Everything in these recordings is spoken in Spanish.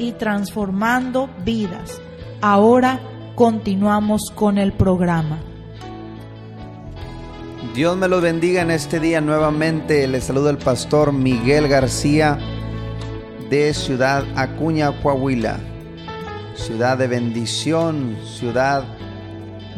y transformando vidas. Ahora continuamos con el programa. Dios me los bendiga en este día nuevamente. Les saluda el pastor Miguel García de Ciudad Acuña, Coahuila. Ciudad de bendición, ciudad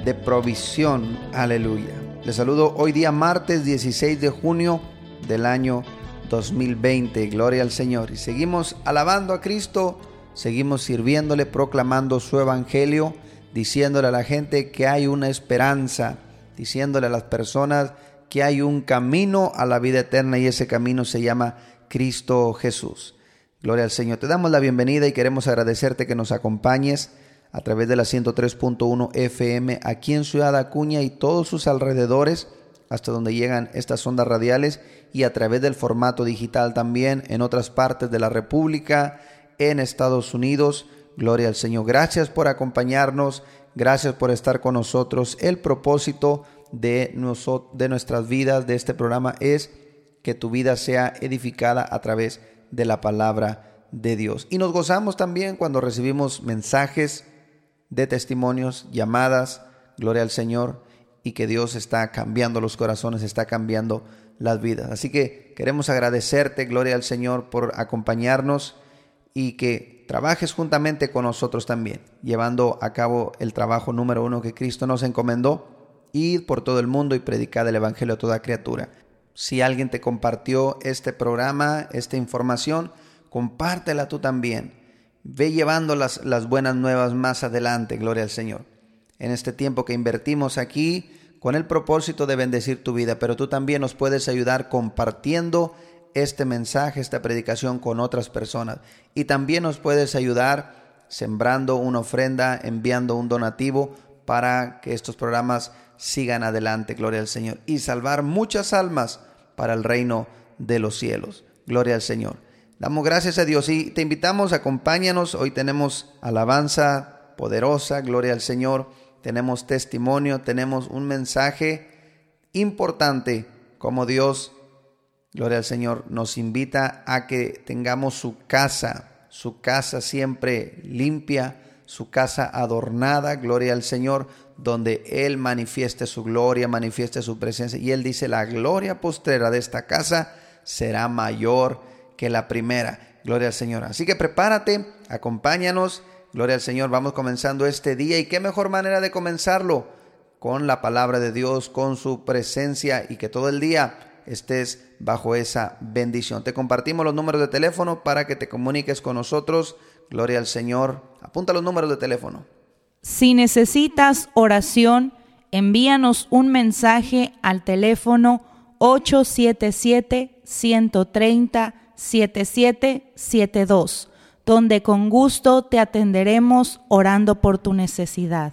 de provisión. Aleluya. Les saludo hoy día martes 16 de junio del año 2020. Gloria al Señor. Y seguimos alabando a Cristo, seguimos sirviéndole, proclamando su evangelio, diciéndole a la gente que hay una esperanza, diciéndole a las personas que hay un camino a la vida eterna y ese camino se llama Cristo Jesús. Gloria al Señor. Te damos la bienvenida y queremos agradecerte que nos acompañes a través de la 103.1 FM aquí en Ciudad Acuña y todos sus alrededores hasta donde llegan estas ondas radiales y a través del formato digital también en otras partes de la República, en Estados Unidos. Gloria al Señor. Gracias por acompañarnos, gracias por estar con nosotros. El propósito de, de nuestras vidas, de este programa, es que tu vida sea edificada a través de la palabra de Dios. Y nos gozamos también cuando recibimos mensajes de testimonios, llamadas, gloria al Señor, y que Dios está cambiando los corazones, está cambiando las vidas. Así que queremos agradecerte, gloria al Señor, por acompañarnos y que trabajes juntamente con nosotros también, llevando a cabo el trabajo número uno que Cristo nos encomendó, ir por todo el mundo y predicar el Evangelio a toda criatura. Si alguien te compartió este programa, esta información, compártela tú también. Ve llevando las, las buenas nuevas más adelante, gloria al Señor. En este tiempo que invertimos aquí, con el propósito de bendecir tu vida, pero tú también nos puedes ayudar compartiendo este mensaje, esta predicación con otras personas. Y también nos puedes ayudar sembrando una ofrenda, enviando un donativo para que estos programas sigan adelante, gloria al Señor, y salvar muchas almas para el reino de los cielos. Gloria al Señor. Damos gracias a Dios y te invitamos, acompáñanos. Hoy tenemos alabanza poderosa, gloria al Señor. Tenemos testimonio, tenemos un mensaje importante como Dios, gloria al Señor, nos invita a que tengamos su casa, su casa siempre limpia, su casa adornada, gloria al Señor, donde Él manifieste su gloria, manifieste su presencia. Y Él dice, la gloria postrera de esta casa será mayor que la primera. Gloria al Señor. Así que prepárate, acompáñanos. Gloria al Señor. Vamos comenzando este día. ¿Y qué mejor manera de comenzarlo? Con la palabra de Dios, con su presencia y que todo el día estés bajo esa bendición. Te compartimos los números de teléfono para que te comuniques con nosotros. Gloria al Señor. Apunta los números de teléfono. Si necesitas oración, envíanos un mensaje al teléfono 877-130-7772, donde con gusto te atenderemos orando por tu necesidad.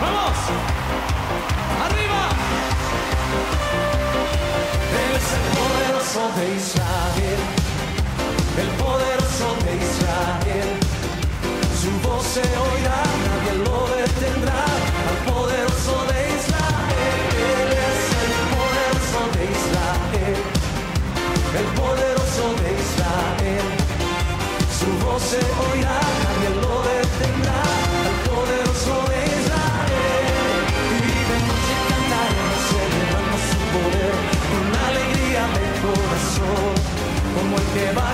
¡Vamos! ¡Arriba! Él es el poderoso de Israel, el poderoso de Israel, su voz se oirá Que.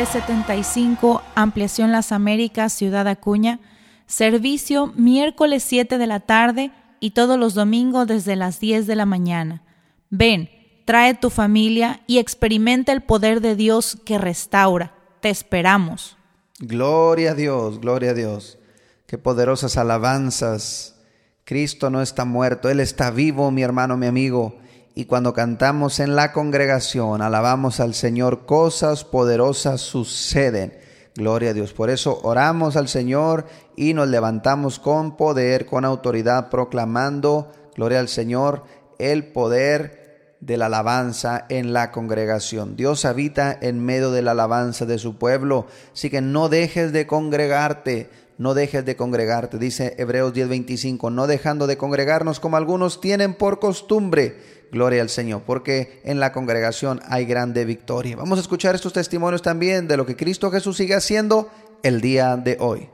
375, Ampliación Las Américas, Ciudad Acuña. Servicio miércoles 7 de la tarde y todos los domingos desde las 10 de la mañana. Ven, trae tu familia y experimenta el poder de Dios que restaura. Te esperamos. Gloria a Dios, gloria a Dios. Qué poderosas alabanzas. Cristo no está muerto, Él está vivo, mi hermano, mi amigo. Y cuando cantamos en la congregación, alabamos al Señor, cosas poderosas suceden. Gloria a Dios. Por eso oramos al Señor y nos levantamos con poder, con autoridad, proclamando, gloria al Señor, el poder de la alabanza en la congregación. Dios habita en medio de la alabanza de su pueblo, así que no dejes de congregarte, no dejes de congregarte, dice Hebreos 10:25, no dejando de congregarnos como algunos tienen por costumbre. Gloria al Señor, porque en la congregación hay grande victoria. Vamos a escuchar estos testimonios también de lo que Cristo Jesús sigue haciendo el día de hoy.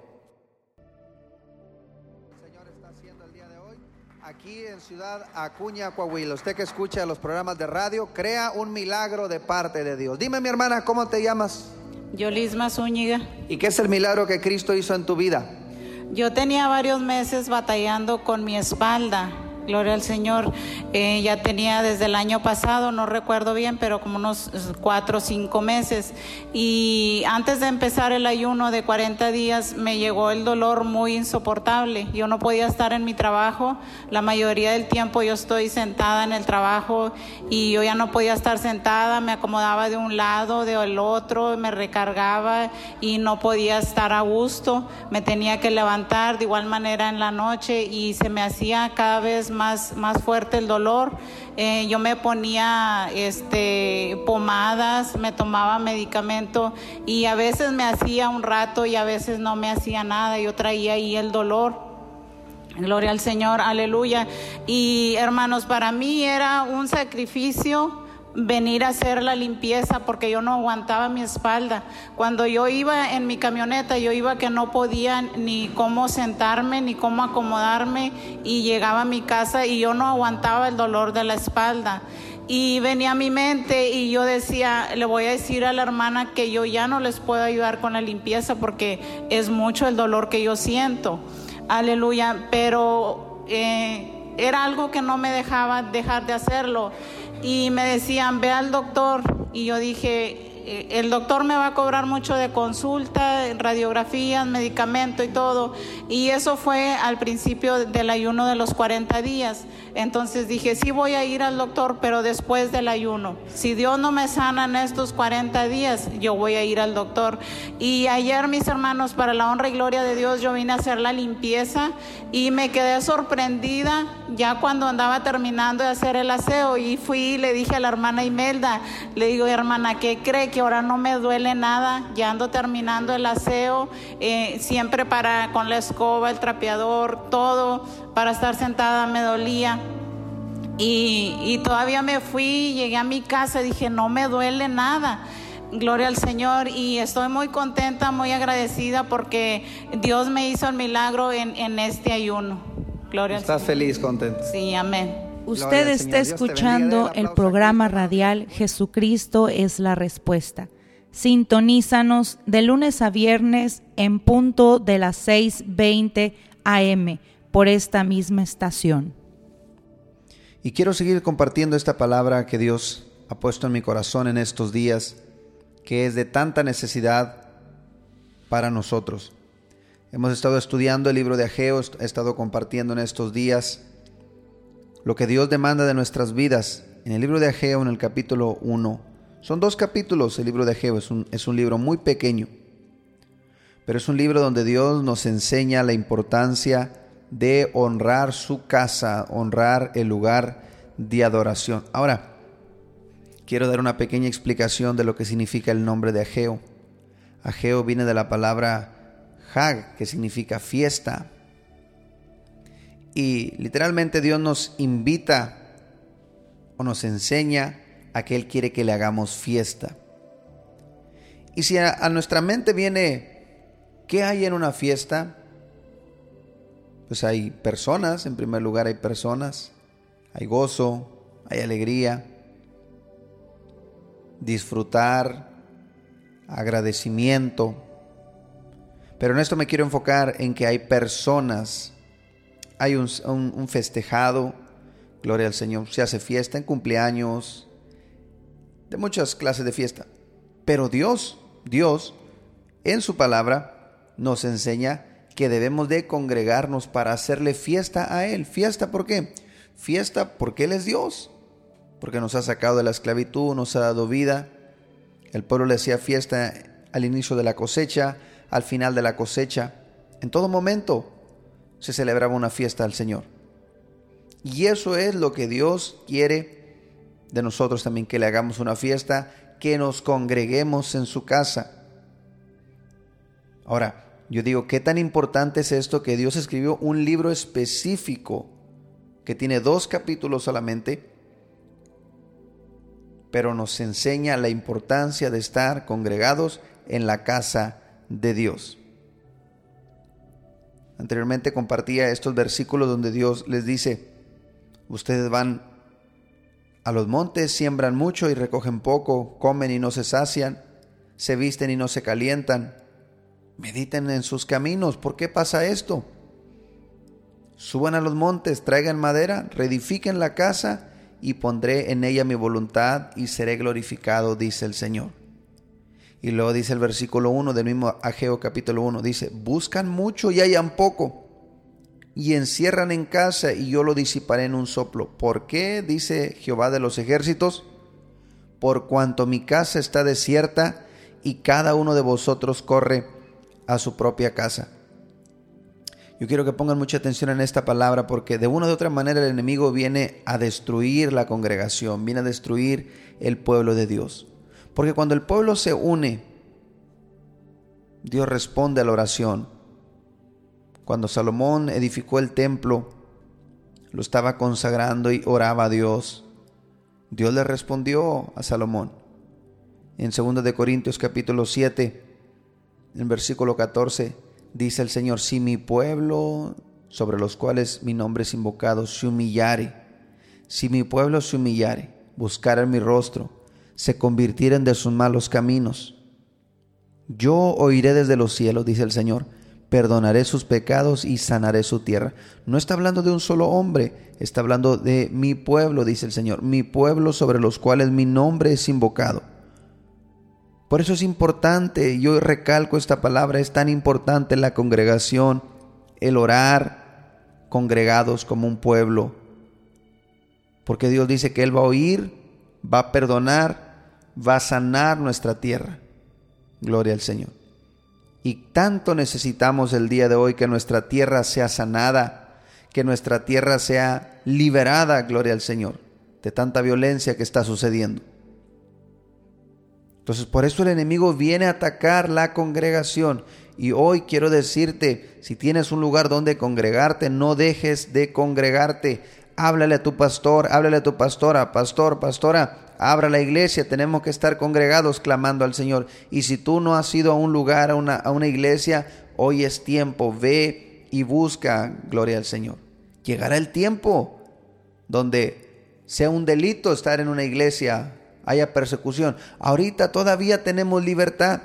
Aquí en Ciudad Acuña, Coahuila. Usted que escucha los programas de radio, crea un milagro de parte de Dios. Dime, mi hermana, ¿cómo te llamas? Yolisma Zúñiga. ¿Y qué es el milagro que Cristo hizo en tu vida? Yo tenía varios meses batallando con mi espalda. Gloria al Señor. Eh, ya tenía desde el año pasado, no recuerdo bien, pero como unos cuatro o cinco meses. Y antes de empezar el ayuno de 40 días, me llegó el dolor muy insoportable. Yo no podía estar en mi trabajo. La mayoría del tiempo yo estoy sentada en el trabajo y yo ya no podía estar sentada. Me acomodaba de un lado, del otro, me recargaba y no podía estar a gusto. Me tenía que levantar de igual manera en la noche y se me hacía cada vez más, más fuerte el dolor. Eh, yo me ponía este, pomadas, me tomaba medicamento y a veces me hacía un rato y a veces no me hacía nada. Yo traía ahí el dolor. Gloria al Señor, aleluya. Y hermanos, para mí era un sacrificio venir a hacer la limpieza porque yo no aguantaba mi espalda. Cuando yo iba en mi camioneta, yo iba que no podía ni cómo sentarme, ni cómo acomodarme y llegaba a mi casa y yo no aguantaba el dolor de la espalda. Y venía a mi mente y yo decía, le voy a decir a la hermana que yo ya no les puedo ayudar con la limpieza porque es mucho el dolor que yo siento. Aleluya, pero eh, era algo que no me dejaba dejar de hacerlo y me decían, ve al doctor. Y yo dije, el doctor me va a cobrar mucho de consulta, radiografías, medicamento y todo. Y eso fue al principio del ayuno de los 40 días. Entonces dije, sí voy a ir al doctor, pero después del ayuno. Si Dios no me sana en estos 40 días, yo voy a ir al doctor. Y ayer, mis hermanos, para la honra y gloria de Dios, yo vine a hacer la limpieza y me quedé sorprendida ya cuando andaba terminando de hacer el aseo y fui y le dije a la hermana Imelda, le digo, hermana, ¿qué cree? Que ahora no me duele nada, ya ando terminando el aseo, eh, siempre para con la escoba, el trapeador, todo, para estar sentada me dolía. Y, y todavía me fui, llegué a mi casa, dije, no me duele nada. Gloria al Señor y estoy muy contenta, muy agradecida porque Dios me hizo el milagro en, en este ayuno. Gloria ¿Estás al Señor. feliz, contento? Sí, amén. Usted está escuchando el programa radial Jesucristo es la respuesta. Sintonízanos de lunes a viernes en punto de las 6:20 AM por esta misma estación. Y quiero seguir compartiendo esta palabra que Dios ha puesto en mi corazón en estos días, que es de tanta necesidad para nosotros. Hemos estado estudiando el libro de Ageo, he estado compartiendo en estos días lo que Dios demanda de nuestras vidas. En el libro de Ageo, en el capítulo 1, son dos capítulos el libro de Ageo, es un, es un libro muy pequeño, pero es un libro donde Dios nos enseña la importancia de honrar su casa, honrar el lugar de adoración. Ahora, quiero dar una pequeña explicación de lo que significa el nombre de Ageo. Ageo viene de la palabra Hag, que significa fiesta. Y literalmente Dios nos invita o nos enseña a que Él quiere que le hagamos fiesta. Y si a, a nuestra mente viene, ¿qué hay en una fiesta? Pues hay personas, en primer lugar hay personas, hay gozo, hay alegría, disfrutar, agradecimiento. Pero en esto me quiero enfocar en que hay personas, hay un, festejado, gloria al Señor, se hace fiesta en cumpleaños, de muchas clases de fiesta. Pero Dios, Dios en su palabra nos enseña que debemos de congregarnos para hacerle fiesta a Él. ¿Fiesta por qué? Fiesta porque Él es Dios, porque nos ha sacado de la esclavitud, nos ha dado vida. El pueblo le hacía fiesta al inicio de la cosecha, al final de la cosecha. En todo momento se celebraba una fiesta al Señor. Y eso es lo que Dios quiere de nosotros también, que le hagamos una fiesta, que nos congreguemos en su casa. Ahora, yo digo, ¿qué tan importante es esto que Dios escribió un libro específico que tiene dos capítulos solamente, pero nos enseña la importancia de estar congregados en la casa de Dios? Anteriormente compartía estos versículos donde Dios les dice, ustedes van a los montes, siembran mucho y recogen poco, comen y no se sacian, se visten y no se calientan Mediten en sus caminos. ¿Por qué pasa esto? Suban a los montes, traigan madera, reedifiquen la casa y pondré en ella mi voluntad y seré glorificado, dice el Señor. Y luego dice el versículo 1 del mismo Ageo capítulo 1, dice, buscan mucho y hayan poco, y encierran en casa y yo lo disiparé en un soplo. ¿Por qué? dice Jehová de los ejércitos, por cuanto mi casa está desierta y cada uno de vosotros corre a su propia casa. Yo quiero que pongan mucha atención en esta palabra porque de una u otra manera el enemigo viene a destruir la congregación, viene a destruir el pueblo de Dios. Porque cuando el pueblo se une, Dios responde a la oración. Cuando Salomón edificó el templo, lo estaba consagrando y oraba a Dios. Dios le respondió a Salomón. En 2 de Corintios capítulo 7, en versículo 14 dice el Señor, si mi pueblo sobre los cuales mi nombre es invocado se humillare, si mi pueblo se humillare, buscara mi rostro, se convirtieren de sus malos caminos, yo oiré desde los cielos, dice el Señor, perdonaré sus pecados y sanaré su tierra. No está hablando de un solo hombre, está hablando de mi pueblo, dice el Señor, mi pueblo sobre los cuales mi nombre es invocado. Por eso es importante, yo recalco esta palabra, es tan importante la congregación, el orar congregados como un pueblo. Porque Dios dice que Él va a oír, va a perdonar, va a sanar nuestra tierra. Gloria al Señor. Y tanto necesitamos el día de hoy que nuestra tierra sea sanada, que nuestra tierra sea liberada, gloria al Señor, de tanta violencia que está sucediendo. Entonces por eso el enemigo viene a atacar la congregación. Y hoy quiero decirte, si tienes un lugar donde congregarte, no dejes de congregarte. Háblale a tu pastor, háblale a tu pastora, pastor, pastora, abra la iglesia, tenemos que estar congregados clamando al Señor. Y si tú no has ido a un lugar, a una, a una iglesia, hoy es tiempo, ve y busca, gloria al Señor. Llegará el tiempo donde sea un delito estar en una iglesia haya persecución. Ahorita todavía tenemos libertad.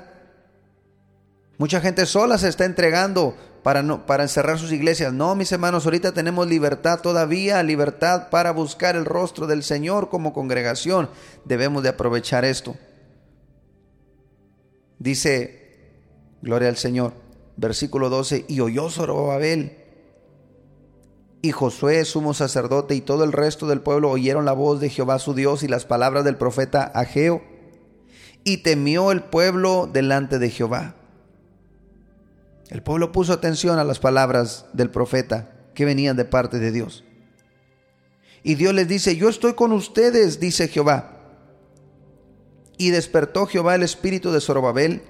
Mucha gente sola se está entregando para, no, para encerrar sus iglesias. No, mis hermanos, ahorita tenemos libertad todavía, libertad para buscar el rostro del Señor como congregación. Debemos de aprovechar esto. Dice, gloria al Señor, versículo 12, y oyó Zorobabel y Josué, sumo sacerdote, y todo el resto del pueblo oyeron la voz de Jehová su Dios y las palabras del profeta Ageo, y temió el pueblo delante de Jehová. El pueblo puso atención a las palabras del profeta que venían de parte de Dios. Y Dios les dice, yo estoy con ustedes, dice Jehová. Y despertó Jehová el espíritu de Zorobabel,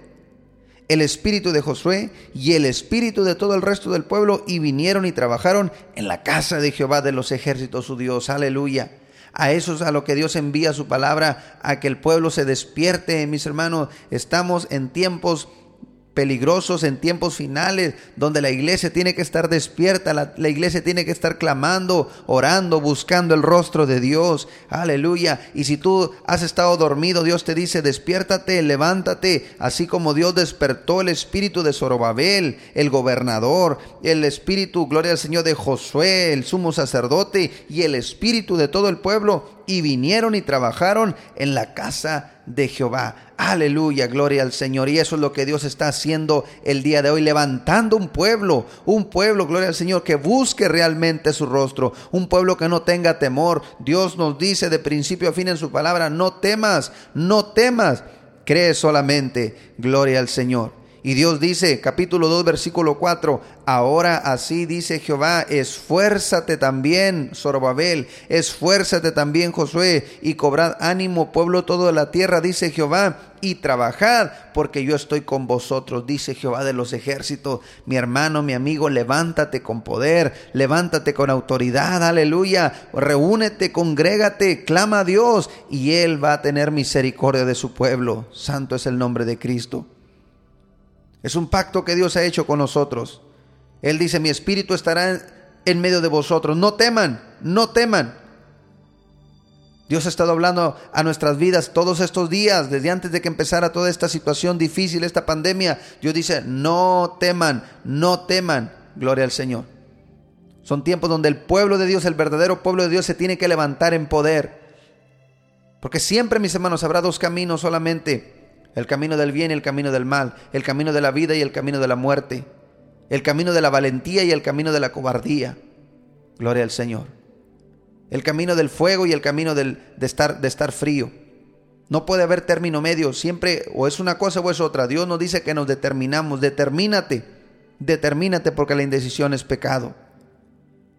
el espíritu de Josué y el espíritu de todo el resto del pueblo y vinieron y trabajaron en la casa de Jehová de los ejércitos, su Dios. Aleluya. A eso es a lo que Dios envía su palabra, a que el pueblo se despierte, mis hermanos. Estamos en tiempos peligrosos en tiempos finales, donde la iglesia tiene que estar despierta, la, iglesia tiene que estar clamando, orando, buscando el rostro de Dios. Aleluya. Y si tú has estado dormido, Dios te dice, despiértate, levántate, así como Dios despertó el espíritu de Zorobabel, el gobernador, el espíritu, gloria al Señor, de Josué, el sumo sacerdote, y el espíritu de todo el pueblo y vinieron y trabajaron en la casa de Jehová. Aleluya, gloria al Señor. Y eso es lo que Dios está haciendo el día de hoy, levantando un pueblo, un pueblo, gloria al Señor, que busque realmente su rostro, un pueblo que no tenga temor. Dios nos dice de principio a fin en su palabra, no temas, no temas, cree solamente, gloria al Señor. Y Dios dice, capítulo 2, versículo 4, ahora así dice Jehová, esfuérzate también, Zorobabel, esfuérzate también, Josué, y cobrad ánimo, pueblo todo de la tierra, dice Jehová, y trabajad, porque yo estoy con vosotros, dice Jehová de los ejércitos. Mi hermano, mi amigo, levántate con poder, levántate con autoridad, aleluya, reúnete, congrégate, clama a Dios, y Él va a tener misericordia de su pueblo. Santo es el nombre de Cristo. Es un pacto que Dios ha hecho con nosotros. Él dice, mi espíritu estará en medio de vosotros. No teman, no teman. Dios ha estado hablando a nuestras vidas todos estos días, desde antes de que empezara toda esta situación difícil, esta pandemia. Dios dice, no teman, no teman. Gloria al Señor. Son tiempos donde el pueblo de Dios, el verdadero pueblo de Dios, se tiene que levantar en poder. Porque siempre, mis hermanos, habrá dos caminos solamente el camino del bien y el camino del mal, el camino de la vida y el camino de la muerte, el camino de la valentía y el camino de la cobardía. Gloria al Señor. El camino del fuego y el camino del, de, estar, de estar frío. No puede haber término medio, siempre o es una cosa o es otra. Dios nos dice que nos determinamos, determínate, determínate porque la indecisión es pecado.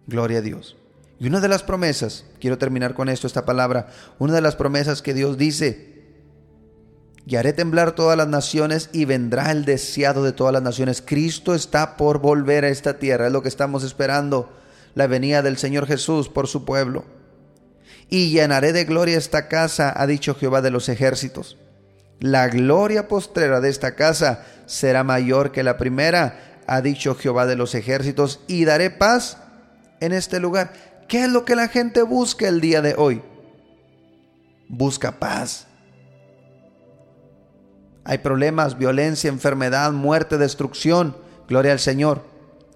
Gloria a Dios. Y una de las promesas, quiero terminar con esto, esta palabra, una de las promesas que Dios dice y haré temblar todas las naciones y vendrá el deseado de todas las naciones. Cristo está por volver a esta tierra, es lo que estamos esperando, la venida del Señor Jesús por su pueblo. Y llenaré de gloria esta casa, ha dicho Jehová de los ejércitos. La gloria postrera de esta casa será mayor que la primera, ha dicho Jehová de los ejércitos, y daré paz en este lugar. ¿Qué es lo que la gente busca el día de hoy? Busca paz hay problemas, violencia, enfermedad, muerte, destrucción. Gloria al Señor.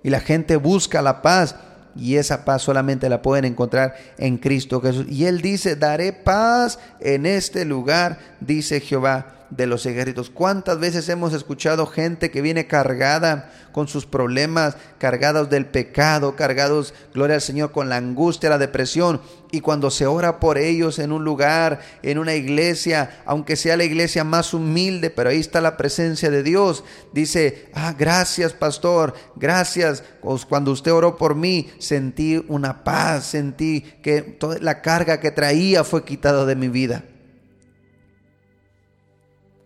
Y la gente busca la paz. Y esa paz solamente la pueden encontrar en Cristo Jesús. Y Él dice, daré paz en este lugar, dice Jehová de los ejércitos. ¿Cuántas veces hemos escuchado gente que viene cargada con sus problemas, cargados del pecado, cargados, gloria al Señor, con la angustia, la depresión? Y cuando se ora por ellos en un lugar, en una iglesia, aunque sea la iglesia más humilde, pero ahí está la presencia de Dios, dice, ah, gracias pastor, gracias. Cuando usted oró por mí, sentí una paz, sentí que toda la carga que traía fue quitada de mi vida.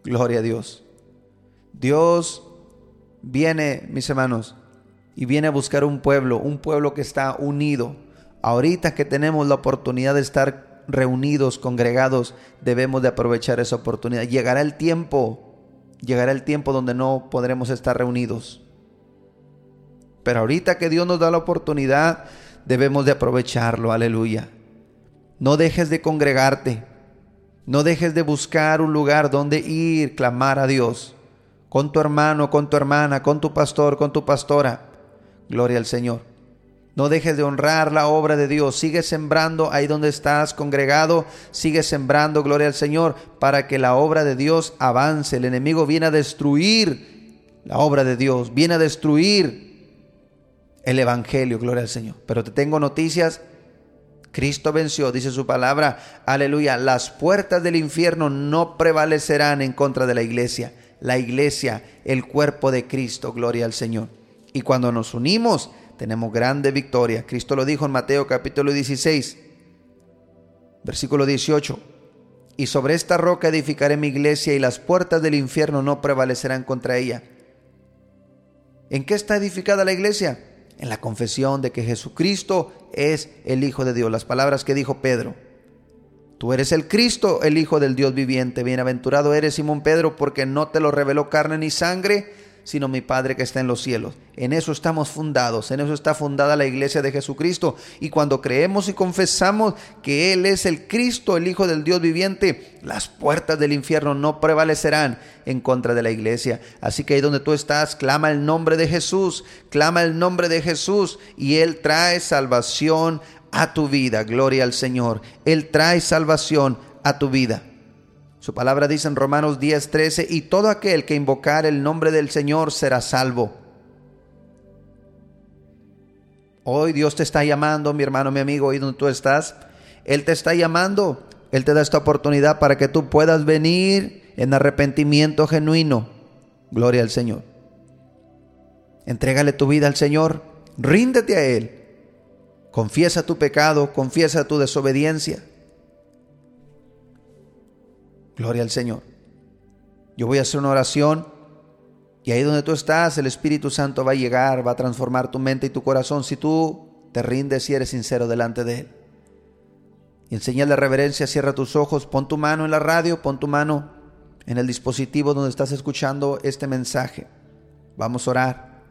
Gloria a Dios. Dios viene, mis hermanos, y viene a buscar un pueblo, un pueblo que está unido. Ahorita que tenemos la oportunidad de estar reunidos, congregados, debemos de aprovechar esa oportunidad. Llegará el tiempo, llegará el tiempo donde no podremos estar reunidos. Pero ahorita que Dios nos da la oportunidad, debemos de aprovecharlo, aleluya. No dejes de congregarte. No dejes de buscar un lugar donde ir, clamar a Dios, con tu hermano, con tu hermana, con tu pastor, con tu pastora. Gloria al Señor. No dejes de honrar la obra de Dios. Sigue sembrando ahí donde estás congregado. Sigue sembrando, gloria al Señor, para que la obra de Dios avance. El enemigo viene a destruir la obra de Dios. Viene a destruir el Evangelio, gloria al Señor. Pero te tengo noticias Cristo venció, dice su palabra, aleluya, las puertas del infierno no prevalecerán en contra de la iglesia. La iglesia, el cuerpo de Cristo, gloria al Señor. Y cuando nos unimos, tenemos grande victoria. Cristo lo dijo en Mateo capítulo 16, versículo 18. Y sobre esta roca edificaré mi iglesia y las puertas del infierno no prevalecerán contra ella. ¿En qué está edificada la iglesia? en la confesión de que Jesucristo es el Hijo de Dios. Las palabras que dijo Pedro. Tú eres el Cristo, el Hijo del Dios viviente. Bienaventurado eres Simón Pedro, porque no te lo reveló carne ni sangre, sino mi Padre que está en los cielos. En eso estamos fundados, en eso está fundada la iglesia de Jesucristo. Y cuando creemos y confesamos que Él es el Cristo, el Hijo del Dios viviente, las puertas del infierno no prevalecerán en contra de la iglesia. Así que ahí donde tú estás, clama el nombre de Jesús, clama el nombre de Jesús y Él trae salvación a tu vida. Gloria al Señor. Él trae salvación a tu vida. Su palabra dice en Romanos 10, 13, y todo aquel que invocar el nombre del Señor será salvo. Hoy Dios te está llamando, mi hermano, mi amigo, ahí donde tú estás. Él te está llamando. Él te da esta oportunidad para que tú puedas venir en arrepentimiento genuino. Gloria al Señor. Entrégale tu vida al Señor. Ríndete a Él. Confiesa tu pecado, confiesa tu desobediencia. Gloria al Señor. Yo voy a hacer una oración y ahí donde tú estás, el Espíritu Santo va a llegar, va a transformar tu mente y tu corazón si tú te rindes y eres sincero delante de Él. Y en señal de reverencia, cierra tus ojos, pon tu mano en la radio, pon tu mano en el dispositivo donde estás escuchando este mensaje. Vamos a orar.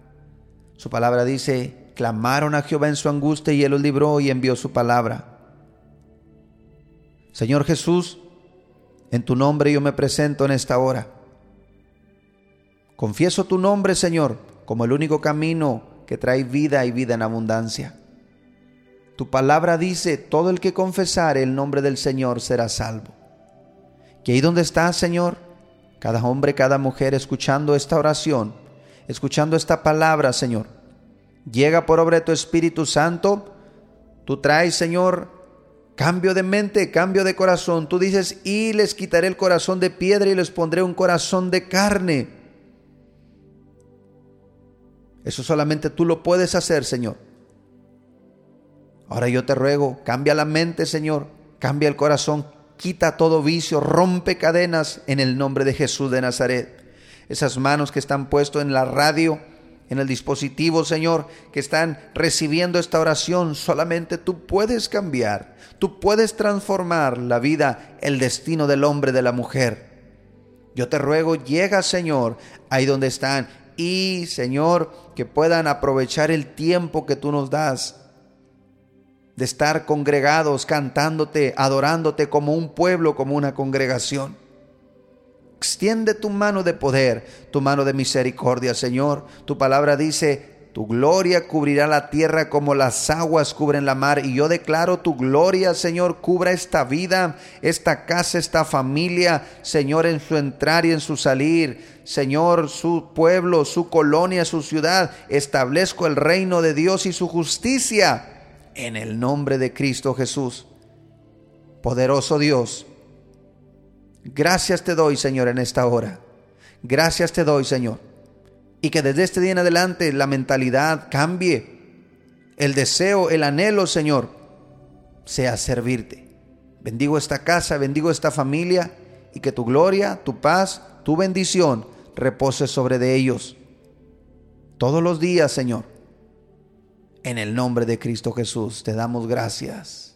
Su palabra dice, clamaron a Jehová en su angustia y Él los libró y envió su palabra. Señor Jesús, en tu nombre yo me presento en esta hora. Confieso tu nombre, Señor, como el único camino que trae vida y vida en abundancia. Tu palabra dice, todo el que confesare el nombre del Señor será salvo. Que ahí donde estás, Señor, cada hombre, cada mujer escuchando esta oración, escuchando esta palabra, Señor, llega por obra de tu Espíritu Santo, tú traes, Señor, Cambio de mente, cambio de corazón. Tú dices, y les quitaré el corazón de piedra y les pondré un corazón de carne. Eso solamente tú lo puedes hacer, Señor. Ahora yo te ruego, cambia la mente, Señor. Cambia el corazón. Quita todo vicio, rompe cadenas en el nombre de Jesús de Nazaret. Esas manos que están puestas en la radio, en el dispositivo, Señor, que están recibiendo esta oración, solamente tú puedes cambiar, tú puedes transformar la vida, el destino del hombre, de la mujer. Yo te ruego, llega, Señor, ahí donde están, y, Señor, que puedan aprovechar el tiempo que tú nos das de estar congregados, cantándote, adorándote como un pueblo, como una congregación. Extiende tu mano de poder, tu mano de misericordia, Señor. Tu palabra dice, tu gloria cubrirá la tierra como las aguas cubren la mar. Y yo declaro tu gloria, Señor, cubra esta vida, esta casa, esta familia, Señor, en su entrar y en su salir. Señor, su pueblo, su colonia, su ciudad. Establezco el reino de Dios y su justicia en el nombre de Cristo Jesús. Poderoso Dios Gracias te doy, Señor, en esta hora. Gracias te doy, Señor. Y que desde este día en adelante la mentalidad cambie. El deseo, el anhelo, Señor, sea servirte. Bendigo esta casa, bendigo esta familia y que tu gloria, tu paz, tu bendición repose sobre de ellos. Todos los días, Señor. En el nombre de Cristo Jesús te damos gracias.